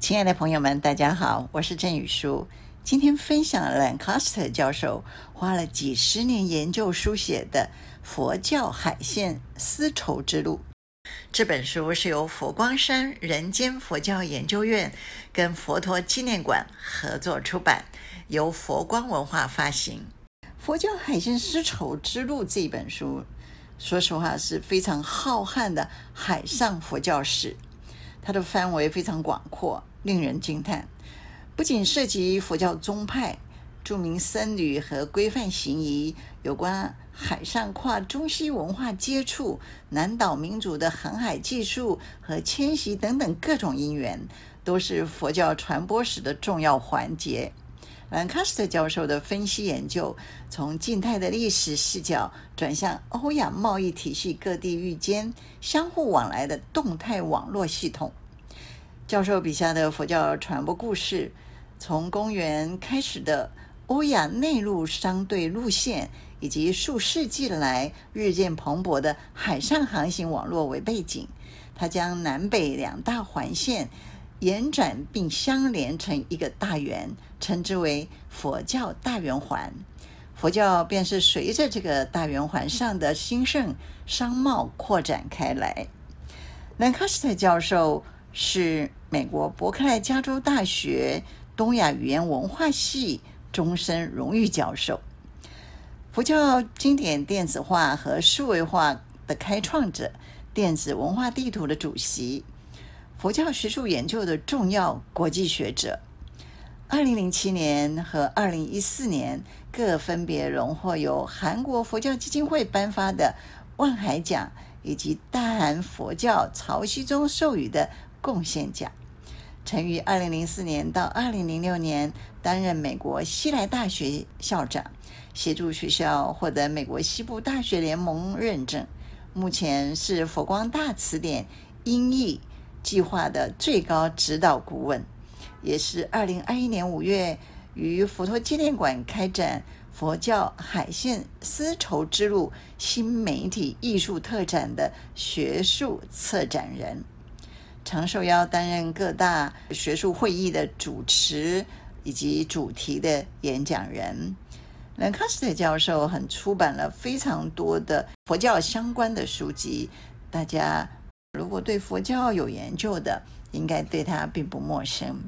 亲爱的朋友们，大家好，我是郑宇书。今天分享 Lancaster 教授花了几十年研究书写的《佛教海线丝绸之路》这本书，是由佛光山人间佛教研究院跟佛陀纪念馆合作出版，由佛光文化发行。《佛教海线丝绸之路》这本书，说实话是非常浩瀚的海上佛教史。它的范围非常广阔，令人惊叹。不仅涉及佛教宗派、著名僧侣和规范行仪，有关海上跨中西文化接触、南岛民族的航海技术和迁徙等等各种因缘，都是佛教传播史的重要环节。兰卡斯特教授的分析研究，从静态的历史视角转向欧亚贸易体系各地域间相互往来的动态网络系统。教授笔下的佛教传播故事，从公元开始的欧亚内陆商队路线，以及数世纪来日渐蓬勃的海上航行网络为背景，他将南北两大环线。延展并相连成一个大圆，称之为佛教大圆环。佛教便是随着这个大圆环上的兴盛商贸扩展开来。兰卡斯特教授是美国伯克莱加州大学东亚语言文化系终身荣誉教授，佛教经典电子化和数位化的开创者，电子文化地图的主席。佛教学术研究的重要国际学者，二零零七年和二零一四年各分别荣获由韩国佛教基金会颁发的万海奖以及大韩佛教曹锡宗授予的贡献奖。曾于二零零四年到二零零六年担任美国西来大学校长，协助学校获得美国西部大学联盟认证。目前是佛光大辞典音译计划的最高指导顾问，也是二零二一年五月于佛陀纪念馆开展佛教海线丝绸之路新媒体艺术特展的学术策展人，常受邀担任各大学术会议的主持以及主题的演讲人。兰卡斯特教授很出版了非常多的佛教相关的书籍，大家。如果对佛教有研究的，应该对他并不陌生。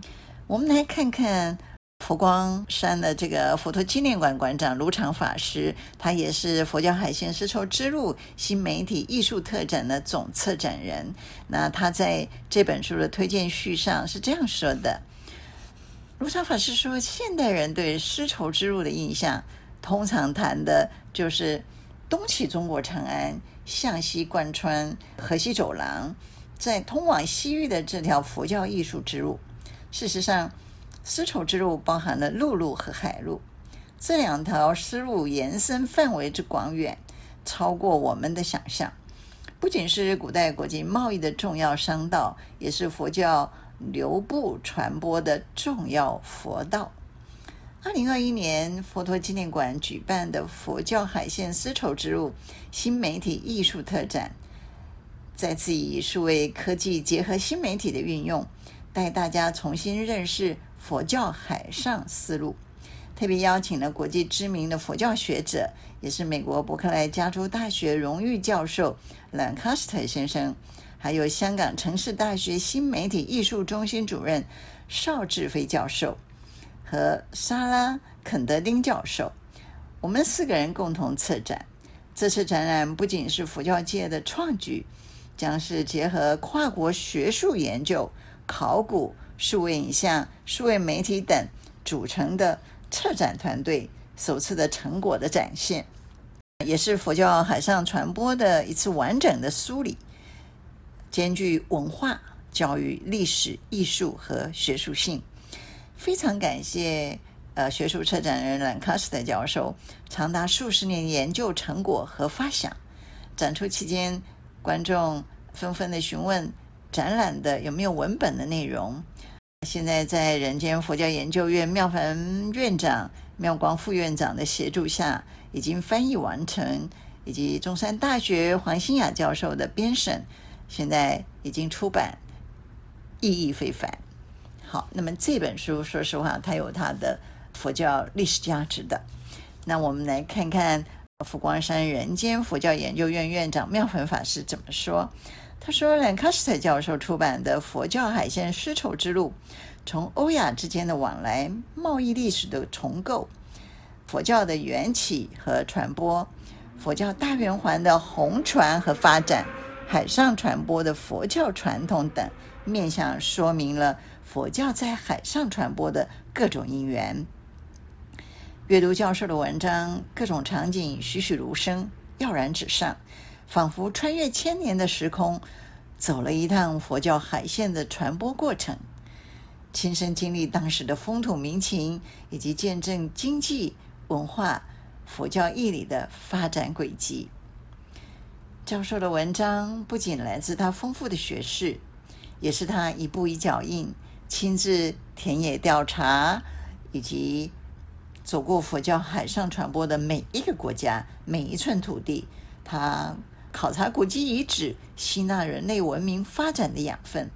我们来看看佛光山的这个佛陀纪念馆馆长卢常法师，他也是佛教海线丝绸之路新媒体艺术特展的总策展人。那他在这本书的推荐序上是这样说的：卢常法师说，现代人对丝绸之路的印象，通常谈的就是东起中国长安。向西贯穿河西走廊，在通往西域的这条佛教艺术之路。事实上，丝绸之路包含了陆路和海路，这两条丝路延伸范围之广远，超过我们的想象。不仅是古代国际贸易的重要商道，也是佛教流布传播的重要佛道。二零二一年，佛陀纪念馆举办的佛教海线丝绸之路新媒体艺术特展，再次以数位科技结合新媒体的运用，带大家重新认识佛教海上丝路。特别邀请了国际知名的佛教学者，也是美国伯克莱加州大学荣誉教授兰卡斯特先生，还有香港城市大学新媒体艺术中心主任邵志飞教授。和莎拉·肯德丁教授，我们四个人共同策展。这次展览不仅是佛教界的创举，将是结合跨国学术研究、考古、数位影像、数位媒体等组成的策展团队首次的成果的展现，也是佛教海上传播的一次完整的梳理，兼具文化、教育、历史、艺术和学术性。非常感谢，呃，学术策展人兰卡斯特教授长达数十年研究成果和发想。展出期间，观众纷纷的询问展览的有没有文本的内容。现在在人间佛教研究院妙凡院长、妙光副院长的协助下，已经翻译完成，以及中山大学黄新雅教授的编审，现在已经出版，意义非凡。好，那么这本书说实话，它有它的佛教历史价值的。那我们来看看佛光山人间佛教研究院院长妙凡法师怎么说。他说，兰卡斯特教授出版的《佛教海线丝绸之路》，从欧亚之间的往来、贸易历史的重构、佛教的缘起和传播、佛教大圆环的红传和发展、海上传播的佛教传统等面向，说明了佛教在海上传播的各种因缘。阅读教授的文章，各种场景栩栩如生，跃然纸上。仿佛穿越千年的时空，走了一趟佛教海线的传播过程，亲身经历当时的风土民情，以及见证经济、文化、佛教义理的发展轨迹。教授的文章不仅来自他丰富的学识，也是他一步一脚印，亲自田野调查，以及走过佛教海上传播的每一个国家、每一寸土地，他。考察古迹遗址，吸纳人类文明发展的养分，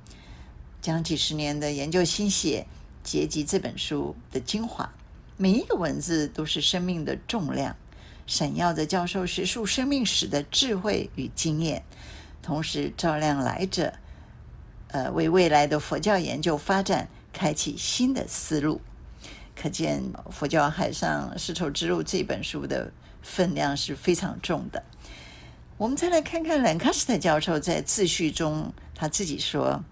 将几十年的研究心血结集这本书的精华。每一个文字都是生命的重量，闪耀着教授学术生命史的智慧与经验，同时照亮来者，呃，为未来的佛教研究发展开启新的思路。可见《佛教海上丝绸之路》这本书的分量是非常重的。我们再来看看兰卡斯特教授在自序中，他自己说：“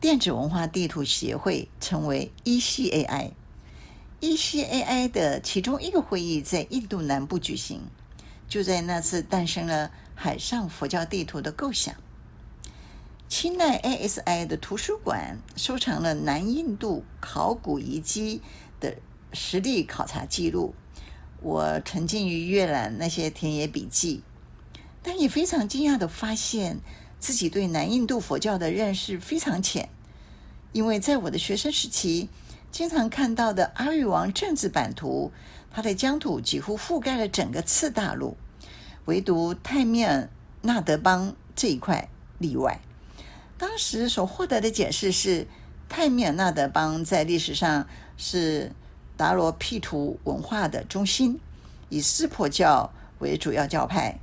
电子文化地图协会称为 ECAI，ECAI 的其中一个会议在印度南部举行，就在那次诞生了海上佛教地图的构想。清奈 ASI 的图书馆收藏了南印度考古遗迹的实地考察记录。我沉浸于阅览那些田野笔记。”但也非常惊讶地发现，自己对南印度佛教的认识非常浅，因为在我的学生时期，经常看到的阿育王政治版图，它的疆土几乎覆盖了整个次大陆，唯独泰米尔纳德邦这一块例外。当时所获得的解释是，泰米尔纳德邦在历史上是达罗毗荼文化的中心，以湿婆教为主要教派。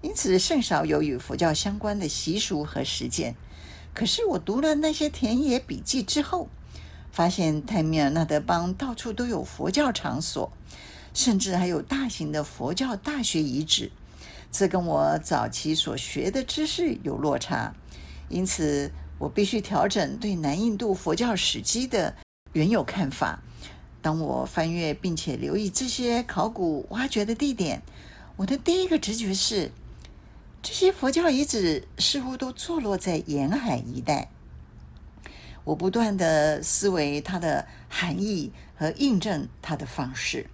因此，甚少有与佛教相关的习俗和实践。可是，我读了那些田野笔记之后，发现泰米尔纳德邦到处都有佛教场所，甚至还有大型的佛教大学遗址。这跟我早期所学的知识有落差，因此我必须调整对南印度佛教史迹的原有看法。当我翻阅并且留意这些考古挖掘的地点，我的第一个直觉是。这些佛教遗址似乎都坐落在沿海一带。我不断地思维它的含义和印证它的方式。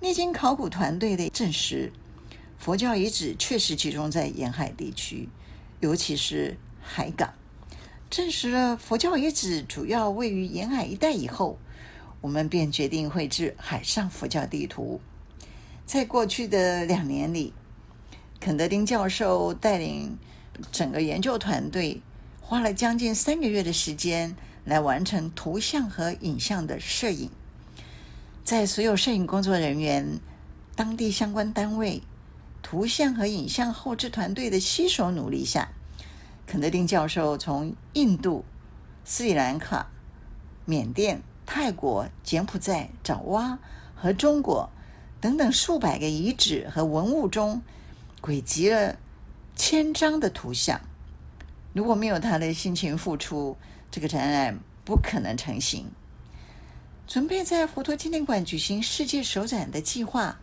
历经考古团队的证实，佛教遗址确实集中在沿海地区，尤其是海港。证实了佛教遗址主要位于沿海一带以后，我们便决定绘制海上佛教地图。在过去的两年里，肯德丁教授带领整个研究团队，花了将近三个月的时间来完成图像和影像的摄影。在所有摄影工作人员、当地相关单位、图像和影像后置团队的携手努力下，肯德丁教授从印度、斯里兰卡、缅甸、泰国、柬埔寨、爪哇和中国等等数百个遗址和文物中，汇集了千张的图像，如果没有他的辛勤付出，这个展览不可能成型。准备在佛陀纪念馆举行世界首展的计划，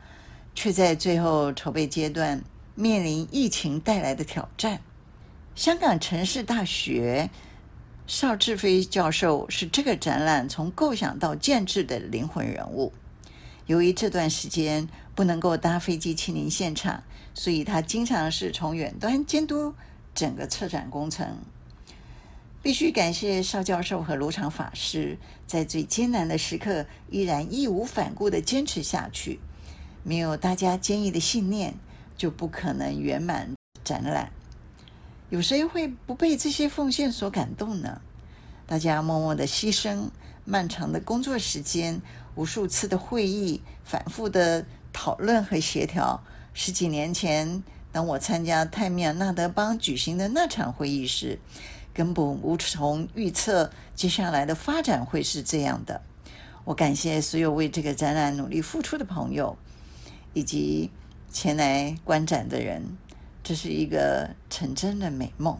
却在最后筹备阶段面临疫情带来的挑战。香港城市大学邵志飞教授是这个展览从构想到建制的灵魂人物。由于这段时间不能够搭飞机亲临现场。所以他经常是从远端监督整个策展工程。必须感谢邵教授和卢常法师，在最艰难的时刻依然义无反顾地坚持下去。没有大家坚毅的信念，就不可能圆满展览。有谁会不被这些奉献所感动呢？大家默默的牺牲，漫长的工作时间，无数次的会议，反复的讨论和协调。十几年前，当我参加泰米尔纳德邦举行的那场会议时，根本无从预测接下来的发展会是这样的。我感谢所有为这个展览努力付出的朋友，以及前来观展的人。这是一个成真的美梦。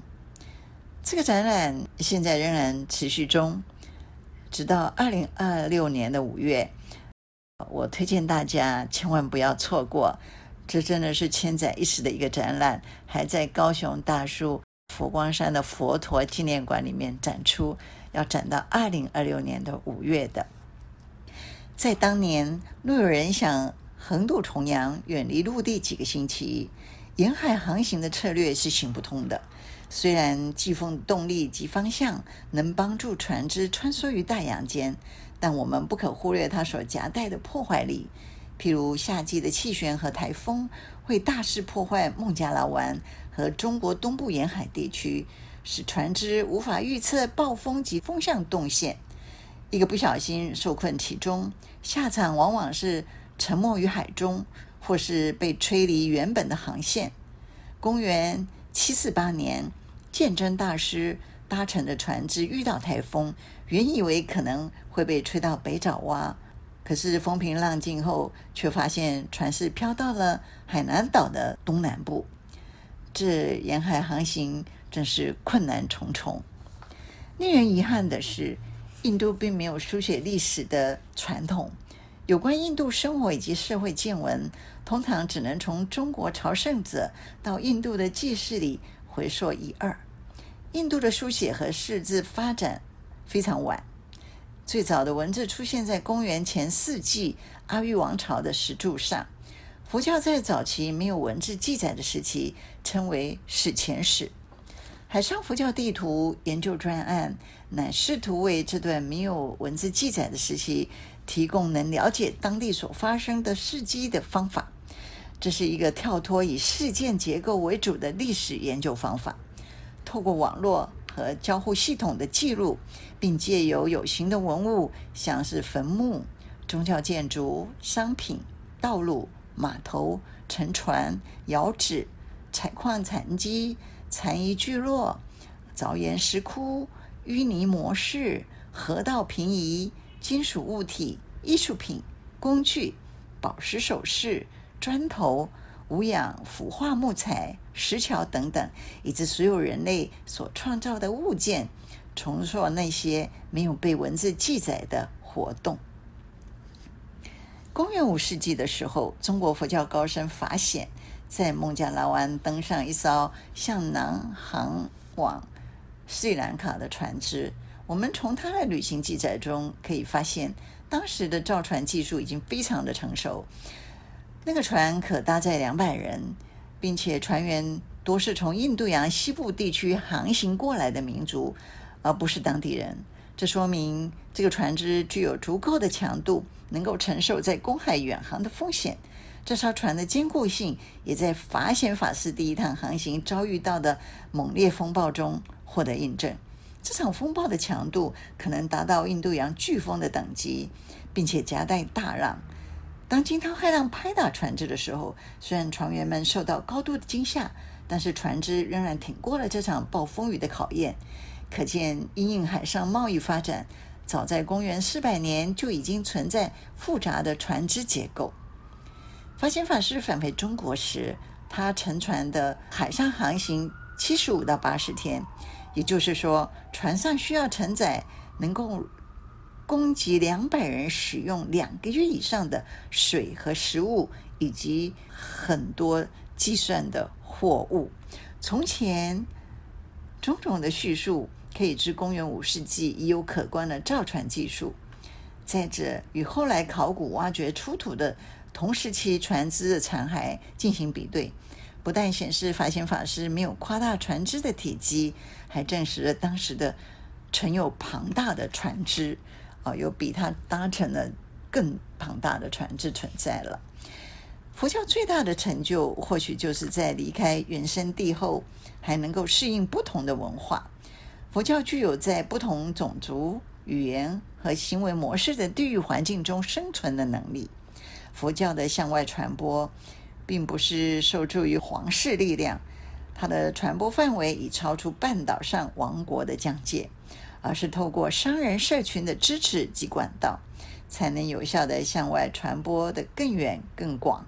这个展览现在仍然持续中，直到二零二六年的五月。我推荐大家千万不要错过，这真的是千载一时的一个展览，还在高雄大树佛光山的佛陀纪念馆里面展出，要展到二零二六年的五月的。在当年，若有人想横渡重洋，远离陆地几个星期，沿海航行的策略是行不通的。虽然季风动力及方向能帮助船只穿梭于大洋间，但我们不可忽略它所夹带的破坏力。譬如夏季的气旋和台风会大肆破坏孟加拉湾和中国东部沿海地区，使船只无法预测暴风及风向动线。一个不小心受困其中，下场往往是沉没于海中，或是被吹离原本的航线。公元七四八年。鉴真大师搭乘的船只遇到台风，原以为可能会被吹到北爪哇，可是风平浪静后，却发现船是飘到了海南岛的东南部。这沿海航行真是困难重重。令人遗憾的是，印度并没有书写历史的传统，有关印度生活以及社会见闻，通常只能从中国朝圣者到印度的记事里。回溯一二，印度的书写和识字发展非常晚，最早的文字出现在公元前四纪阿育王朝的石柱上。佛教在早期没有文字记载的时期，称为史前史。海上佛教地图研究专案乃试图为这段没有文字记载的时期提供能了解当地所发生的事迹的方法。这是一个跳脱以事件结构为主的历史研究方法，透过网络和交互系统的记录，并借由有形的文物，像是坟墓、宗教建筑、商品、道路、码头、沉船、窑址、采矿残基、残遗聚落、凿岩石窟、淤泥模式、河道平移、金属物体、艺术品、工具、宝石首饰。砖头、无氧腐化木材、石桥等等，以及所有人类所创造的物件，重塑那些没有被文字记载的活动。公元五世纪的时候，中国佛教高僧法显在孟加拉湾登上一艘向南航往斯里兰卡的船只。我们从他的旅行记载中可以发现，当时的造船技术已经非常的成熟。那个船可搭载两百人，并且船员多是从印度洋西部地区航行过来的民族，而不是当地人。这说明这个船只具有足够的强度，能够承受在公海远航的风险。这艘船的坚固性也在法显法师第一趟航行遭遇到的猛烈风暴中获得印证。这场风暴的强度可能达到印度洋飓风的等级，并且夹带大浪。当惊涛骇浪拍打船只的时候，虽然船员们受到高度的惊吓，但是船只仍然挺过了这场暴风雨的考验。可见，因应海上贸易发展，早在公元四百年就已经存在复杂的船只结构。法显法师返回中国时，他乘船的海上航行七十五到八十天，也就是说，船上需要承载能够。供给两百人使用两个月以上的水和食物，以及很多计算的货物。从前种种的叙述可以至公元五世纪已有可观的造船技术。再者，与后来考古挖掘出土的同时期船只的残骸进行比对，不但显示法显法师没有夸大船只的体积，还证实了当时的存有庞大的船只。啊，有比他搭乘了更庞大的船只存在了。佛教最大的成就，或许就是在离开原生地后，还能够适应不同的文化。佛教具有在不同种族、语言和行为模式的地域环境中生存的能力。佛教的向外传播，并不是受助于皇室力量，它的传播范围已超出半岛上王国的疆界，而是透过商人社群的支持及管道，才能有效地向外传播得更远更广。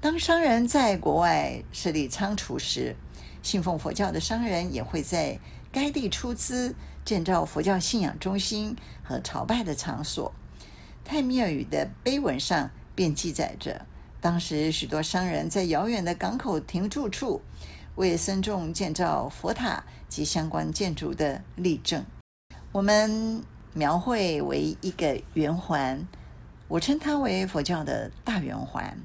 当商人在国外设立仓储时，信奉佛教的商人也会在该地出资建造佛教信仰中心和朝拜的场所。泰米尔语的碑文上便记载着，当时许多商人在遥远的港口停驻处为僧众建造佛塔及相关建筑的例证。我们描绘为一个圆环，我称它为佛教的大圆环。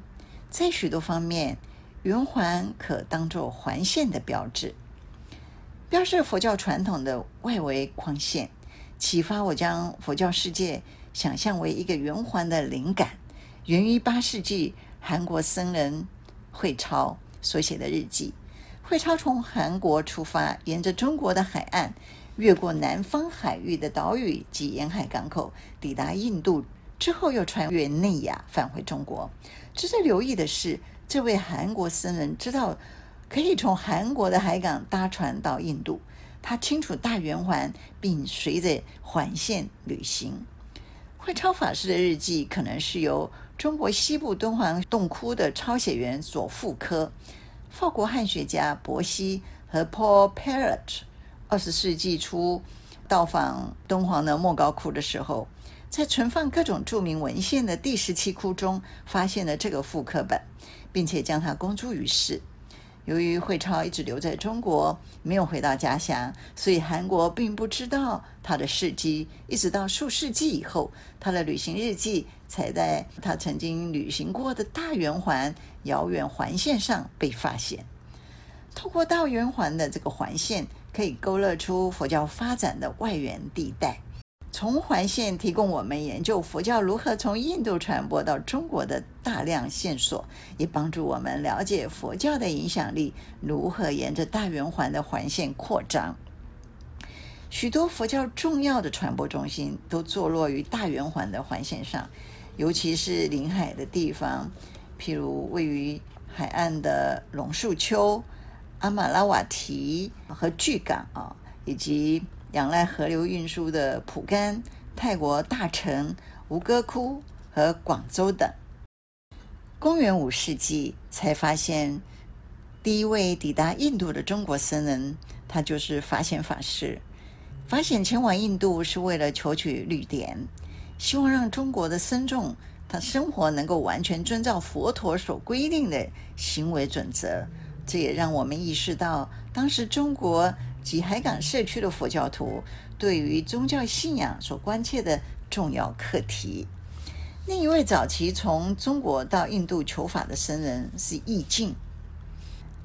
在许多方面，圆环可当作环线的标志，标示佛教传统的外围框线，启发我将佛教世界想象为一个圆环的灵感，源于八世纪韩国僧人慧超所写的日记。慧超从韩国出发，沿着中国的海岸，越过南方海域的岛屿及沿海港口，抵达印度之后，又穿越内亚返回中国。值得留意的是，这位韩国僧人知道可以从韩国的海港搭船到印度，他清楚大圆环，并随着环线旅行。慧超法师的日记可能是由中国西部敦煌洞窟的抄写员所复刻。法国汉学家伯希和 Paul Perret 二十世纪初到访敦煌的莫高窟的时候，在存放各种著名文献的第十七窟中，发现了这个复刻本，并且将它公诸于世。由于慧超一直留在中国，没有回到家乡，所以韩国并不知道他的事迹。一直到数世纪以后，他的旅行日记才在他曾经旅行过的大圆环遥远环线上被发现。透过大圆环的这个环线，可以勾勒出佛教发展的外缘地带。从环线提供我们研究佛教如何从印度传播到中国的大量线索，也帮助我们了解佛教的影响力如何沿着大圆环的环线扩张。许多佛教重要的传播中心都坐落于大圆环的环线上，尤其是临海的地方，譬如位于海岸的龙树丘、阿玛拉瓦提和巨港啊，以及。仰赖河流运输的蒲甘、泰国大城、吴哥窟和广州等。公元五世纪才发现第一位抵达印度的中国僧人，他就是法显法师。法显前往印度是为了求取律典，希望让中国的僧众他生活能够完全遵照佛陀所规定的行为准则。这也让我们意识到，当时中国。及海港社区的佛教徒对于宗教信仰所关切的重要课题。另一位早期从中国到印度求法的僧人是义净。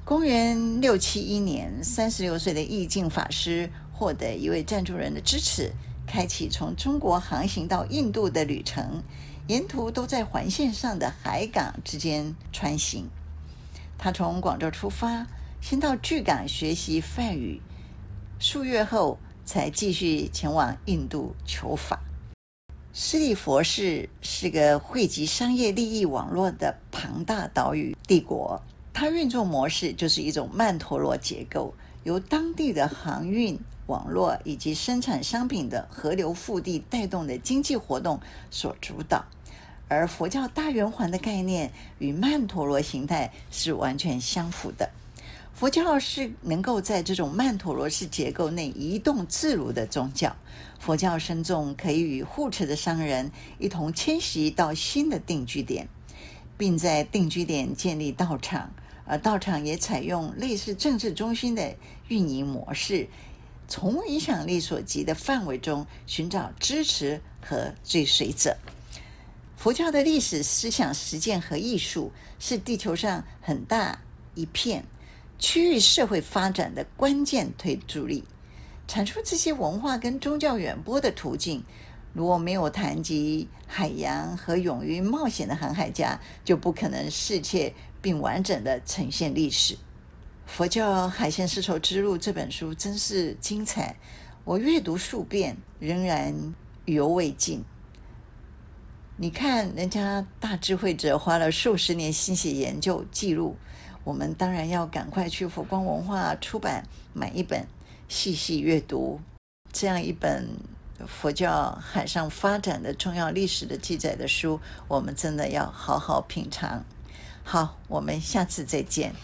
公元六七一年，三十六岁的义净法师获得一位赞助人的支持，开启从中国航行到印度的旅程，沿途都在环线上的海港之间穿行。他从广州出发，先到巨港学习梵语。数月后，才继续前往印度求法。斯利佛氏是个汇集商业利益网络的庞大岛屿帝国，它运作模式就是一种曼陀罗结构，由当地的航运网络以及生产商品的河流腹地带动的经济活动所主导。而佛教大圆环的概念与曼陀罗形态是完全相符的。佛教是能够在这种曼陀罗式结构内移动自如的宗教。佛教僧众可以与护持的商人一同迁徙到新的定居点，并在定居点建立道场，而道场也采用类似政治中心的运营模式，从影响力所及的范围中寻找支持和追随者。佛教的历史、思想、实践和艺术是地球上很大一片。区域社会发展的关键推助力，产出这些文化跟宗教远播的途径，如果没有谈及海洋和勇于冒险的航海家，就不可能世界并完整地呈现历史。佛教海线丝绸之路这本书真是精彩，我阅读数遍，仍然余犹未尽。你看，人家大智慧者花了数十年心血研究记录，我们当然要赶快去佛光文化出版买一本，细细阅读这样一本佛教海上发展的重要历史的记载的书，我们真的要好好品尝。好，我们下次再见。